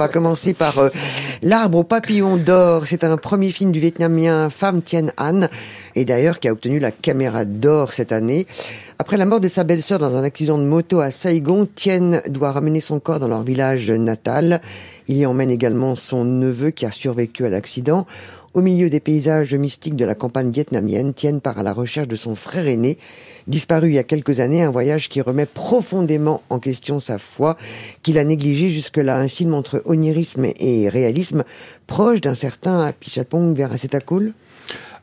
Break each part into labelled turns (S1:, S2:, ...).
S1: va commencer par euh, L'arbre au papillon d'or. C'est un premier film du Vietnamien Pham Thien An, et d'ailleurs qui a obtenu la caméra d'or cette année. Après la mort de sa belle-sœur dans un accident de moto à Saigon, Thien doit ramener son corps dans leur village natal. Il y emmène également son neveu qui a survécu à l'accident. Au milieu des paysages mystiques de la campagne vietnamienne, Tien part à la recherche de son frère aîné, disparu il y a quelques années, un voyage qui remet profondément en question sa foi, qu'il a négligé jusque-là, un film entre onirisme et réalisme, proche d'un certain Pichapong vers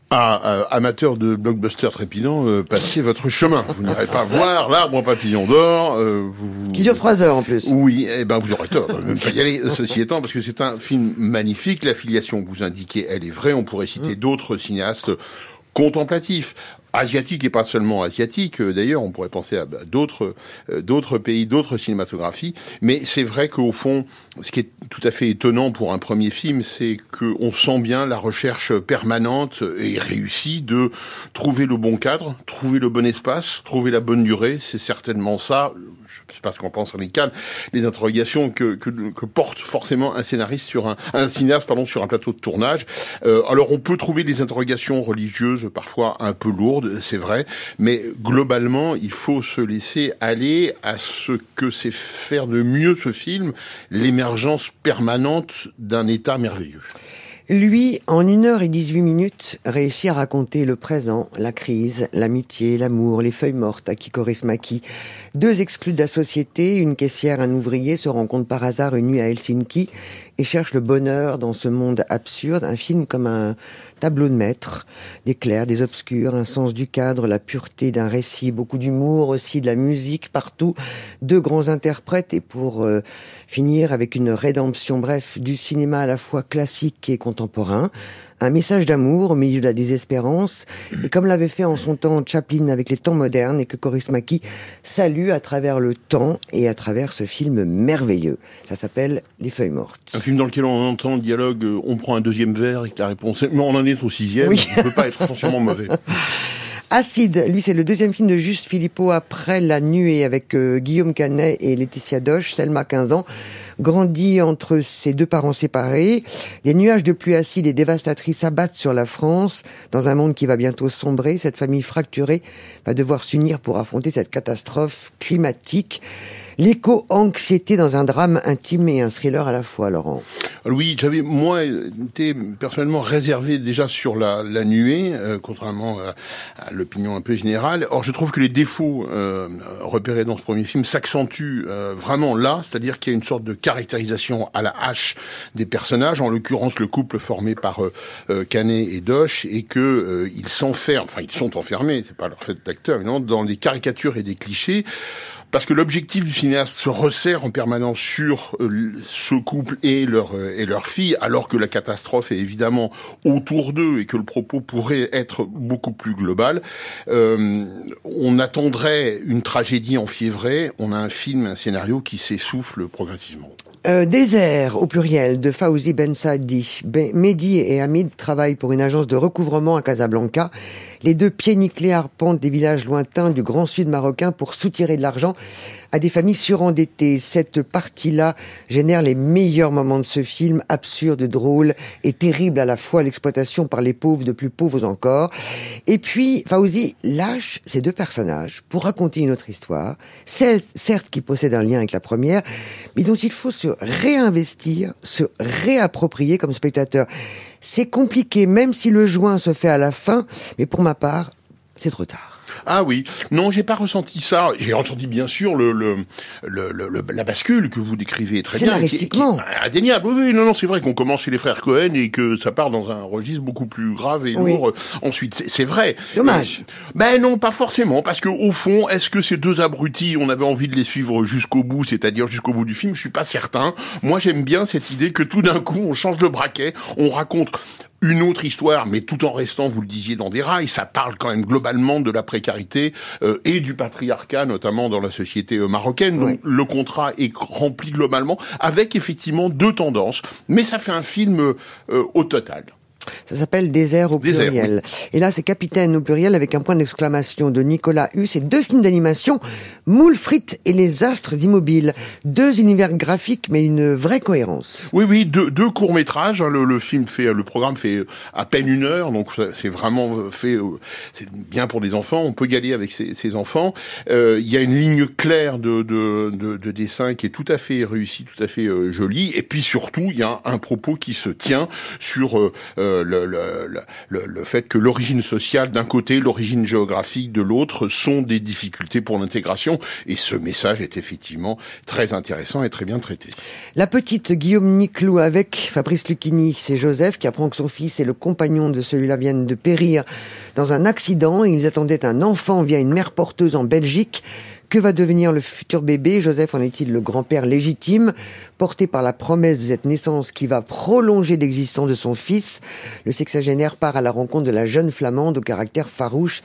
S1: Cool
S2: ah, amateur de blockbuster trépidant, euh, passez votre chemin. Vous n'irez pas voir l'arbre en papillon d'or. Euh,
S1: vous, Qui dure trois heures en plus.
S2: Oui, eh ben vous aurez tort. Même pas y aller. Ceci étant, parce que c'est un film magnifique. L'affiliation que vous indiquez, elle est vraie. On pourrait citer mm. d'autres cinéastes contemplatifs asiatique et pas seulement asiatique. Euh, d'ailleurs, on pourrait penser à bah, d'autres euh, d'autres pays, d'autres cinématographies. Mais c'est vrai qu'au fond, ce qui est tout à fait étonnant pour un premier film, c'est qu'on sent bien la recherche permanente et réussie de trouver le bon cadre, trouver le bon espace, trouver la bonne durée. C'est certainement ça. Je sais pas ce qu'en pense Ricard, les interrogations que, que, que, porte forcément un scénariste sur un, un cinéaste pardon sur un plateau de tournage. Euh, alors on peut trouver des interrogations religieuses parfois un peu lourdes c'est vrai, mais globalement, il faut se laisser aller à ce que c'est faire de mieux ce film, l'émergence permanente d'un état merveilleux.
S1: Lui, en une heure et dix-huit minutes, réussit à raconter le présent, la crise, l'amitié, l'amour, les feuilles mortes à Kikoris Maki. Deux exclus de la société, une caissière, un ouvrier, se rencontrent par hasard une nuit à Helsinki et cherchent le bonheur dans ce monde absurde. Un film comme un tableau de maître, des clairs, des obscurs, un sens du cadre, la pureté d'un récit, beaucoup d'humour aussi, de la musique partout, deux grands interprètes et pour euh, finir avec une rédemption, bref, du cinéma à la fois classique et contemporain un message d'amour au milieu de la désespérance, et comme l'avait fait en son temps Chaplin avec les temps modernes, et que Coris Maki salue à travers le temps et à travers ce film merveilleux. Ça s'appelle Les Feuilles Mortes.
S2: Un film dans lequel on entend le dialogue, euh, on prend un deuxième verre et que la réponse est, mais on en est au sixième, oui. ne peut pas être essentiellement mauvais.
S1: Acide, lui c'est le deuxième film de Juste Philippot après La Nuée avec euh, Guillaume Canet et Laetitia Doche, Selma 15 ans grandit entre ses deux parents séparés. Des nuages de pluie acide et dévastatrices s'abattent sur la France. Dans un monde qui va bientôt sombrer, cette famille fracturée va devoir s'unir pour affronter cette catastrophe climatique. L'éco-anxiété dans un drame intime et un thriller à la fois, Laurent.
S2: Oui, j'avais moi été personnellement réservé déjà sur la, nuée, euh, contrairement à, l'opinion un peu générale. Or, je trouve que les défauts euh, repérés dans ce premier film s'accentuent euh, vraiment là, c'est-à-dire qu'il y a une sorte de caractérisation à la hache des personnages, en l'occurrence le couple formé par Canet et Doche, et que ils s'enferment, enfin ils sont enfermés, c'est pas leur fait d'acteur, dans des caricatures et des clichés parce que l'objectif du cinéaste se resserre en permanence sur euh, ce couple et leur euh, et leur fille, alors que la catastrophe est évidemment autour d'eux et que le propos pourrait être beaucoup plus global. Euh, on attendrait une tragédie enfiévrée. On a un film, un scénario qui s'essouffle progressivement.
S1: Désert, au pluriel, de Fauzi Ben Saadi. Mehdi et Hamid travaillent pour une agence de recouvrement à Casablanca. Les deux pieds nickelés arpentent des villages lointains du grand sud marocain pour soutirer de l'argent à des familles surendettées. Cette partie-là génère les meilleurs moments de ce film, absurde, drôle et terrible à la fois l'exploitation par les pauvres de plus pauvres encore. Et puis, Fauzi lâche ces deux personnages pour raconter une autre histoire, celle, certes, qui possède un lien avec la première, mais dont il faut se réinvestir, se réapproprier comme spectateur. C'est compliqué, même si le joint se fait à la fin, mais pour ma part, c'est trop tard.
S2: Ah oui, non, j'ai pas ressenti ça. J'ai ressenti bien sûr le, le, le, la bascule que vous décrivez très bien.
S1: Scénaristiquement.
S2: Indéniable. Oui, oui, non, non, c'est vrai qu'on commence chez les frères Cohen et que ça part dans un registre beaucoup plus grave et lourd. Ensuite, c'est vrai.
S1: Dommage.
S2: ben non, pas forcément, parce que au fond, est-ce que ces deux abrutis, on avait envie de les suivre jusqu'au bout, c'est-à-dire jusqu'au bout du film? Je suis pas certain. Moi, j'aime bien cette idée que tout d'un coup, on change de braquet, on raconte une autre histoire, mais tout en restant, vous le disiez, dans des rails. Ça parle quand même globalement de la précarité euh, et du patriarcat, notamment dans la société euh, marocaine. Donc le contrat est rempli globalement, avec effectivement deux tendances. Mais ça fait un film euh, au total.
S1: Ça s'appelle Désert au pluriel. Et là, c'est Capitaine au pluriel avec un point d'exclamation de Nicolas Hus et deux films d'animation, Moule frites et les astres immobiles. Deux univers graphiques, mais une vraie cohérence.
S2: Oui, oui, deux, deux courts métrages. Hein. Le, film fait, le programme fait à peine une heure, donc c'est vraiment fait, euh, c'est bien pour des enfants. On peut y aller avec ses, enfants. Euh, il y a une ligne claire de, de, de, dessin qui est tout à fait réussie, tout à fait euh, jolie. Et puis surtout, il y a un, propos qui se tient sur le, fait que l'origine sociale d'un côté, l'origine géographique de l'autre sont des difficultés pour l'intégration. Et ce message est effectivement très intéressant et très bien traité.
S1: La petite Guillaume Niclou avec Fabrice Lucchini, c'est Joseph qui apprend que son fils et le compagnon de celui-là viennent de périr dans un accident. Ils attendaient un enfant via une mère porteuse en Belgique. Que va devenir le futur bébé? Joseph en est-il le grand-père légitime, porté par la promesse de cette naissance qui va prolonger l'existence de son fils Le sexagénaire part à la rencontre de la jeune flamande au caractère farouche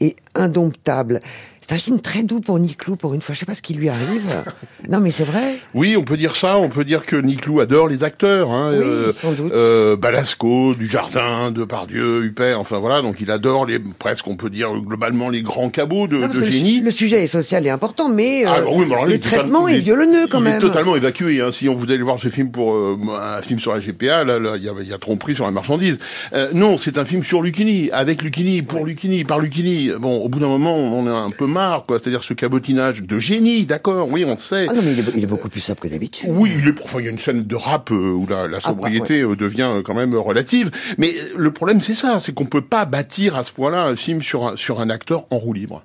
S1: et indomptable. C'est un film très doux pour Niclou, pour une fois. Je sais pas ce qui lui arrive. non, mais c'est vrai.
S2: Oui, on peut dire ça. On peut dire que Niclou adore les acteurs. Hein.
S1: Oui, euh, sans doute.
S2: Euh, Balasco, Dujardin, Depardieu, Huppert. Enfin voilà, donc il adore les presque, on peut dire globalement les grands cabots de, de génie.
S1: Le, sujet est social et important, mais, euh, ah, bah le traitement est violonneux quand même.
S2: Il est totalement évacué. Hein. Si on voulait aller voir ce film pour euh, un film sur la GPA, là, il y a, y a tromperie sur la marchandise. Euh, non, c'est un film sur Lucchini, avec Lucchini, pour Lucchini, par Lucchini. Bon, au bout d'un moment, on est un peu marre, quoi. C'est-à-dire ce cabotinage de génie, d'accord, oui, on sait.
S1: Ah non, mais il est, beaucoup plus simple que d'habitude.
S2: Oui, il est, enfin, il y a une scène de rap euh, où la, la ah, sobriété euh, devient euh, quand même relative. Mais le problème, c'est ça, c'est qu'on peut pas bâtir à ce point-là un film sur un, sur un acteur en roue libre.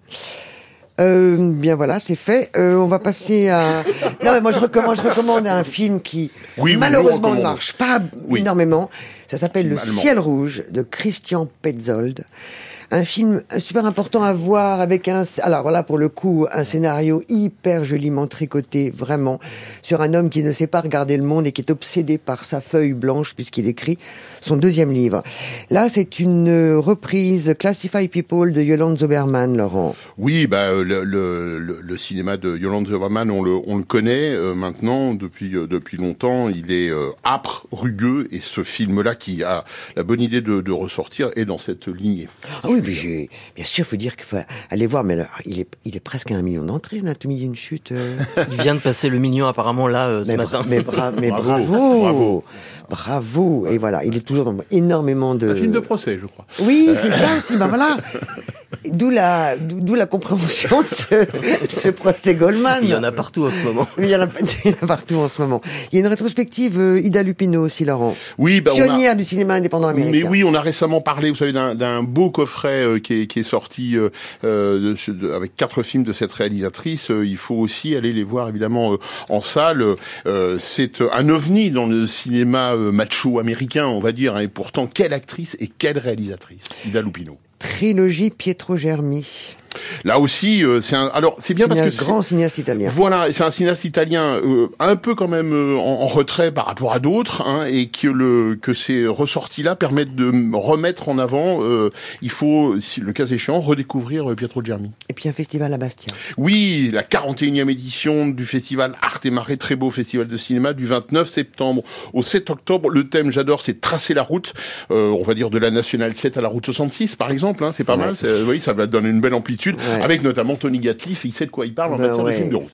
S1: Euh, bien voilà, c'est fait. Euh, on va passer à. Non, mais moi je recommande, je recommande un film qui malheureusement ne marche pas énormément. Ça s'appelle Le ciel rouge de Christian Petzold un film super important à voir avec un, alors là pour le coup, un scénario hyper joliment tricoté, vraiment, sur un homme qui ne sait pas regarder le monde et qui est obsédé par sa feuille blanche puisqu'il écrit son deuxième livre. Là, c'est une reprise Classify People de Yolande Zoberman, Laurent.
S2: Oui, bah, le, le, le, cinéma de Yolande Zoberman, on le, on le connaît euh, maintenant depuis, euh, depuis longtemps. Il est euh, âpre, rugueux, et ce film-là qui a la bonne idée de, de ressortir est dans cette lignée.
S1: Ah oui, bien sûr, il faut dire qu'il faut aller voir, mais alors, il est, il est presque à un million d'entrées, Anatomie d'une chute.
S3: Il vient de passer le million apparemment là ce matin.
S1: mais, mais bravo. bravo. Bravo. Et voilà, il est toujours dans énormément de.
S2: Un film de procès, je crois.
S1: Oui, c'est ça aussi. Ben voilà. D'où la, d'où la compréhension de ce, procès Goldman.
S3: Il y en a partout en ce moment.
S1: Il y en a, partout en ce moment. Il y a une rétrospective euh, Ida Lupino aussi, Laurent.
S2: Oui,
S1: bah, pionnière du cinéma indépendant américain.
S2: Mais oui, on a récemment parlé, vous savez, d'un beau coffret euh, qui, est, qui, est, sorti euh, euh avec quatre films de cette réalisatrice. il faut aussi aller les voir évidemment en salle. c'est un ovni dans le cinéma macho américain, on va dire. Hein, et pourtant, quelle actrice et quelle réalisatrice, Ida Lupino?
S1: Trilogie Pietro Germi.
S2: Là aussi, euh, c'est un. Alors, c'est bien parce que
S1: grand cinéaste italien.
S2: Voilà, c'est un cinéaste italien euh, un peu quand même euh, en, retrait par rapport à d'autres, hein, et que le que ces ressorties-là permettent de remettre en avant. il faut, si le cas échéant, redécouvrir Pietro Germi.
S1: Et puis un festival à Bastia.
S2: Oui, la 41e édition du festival Arte et Marée, très beau festival de cinéma, du 29 septembre au 7 octobre. Le thème, j'adore, c'est tracer la route. on va dire de la nationale 7 à la route 66, par exemple. Hein, c'est pas mal. Oui, ça va donner une belle amplitude avec notamment Tony Gatliff, il sait de quoi il parle en ben matière de film de route.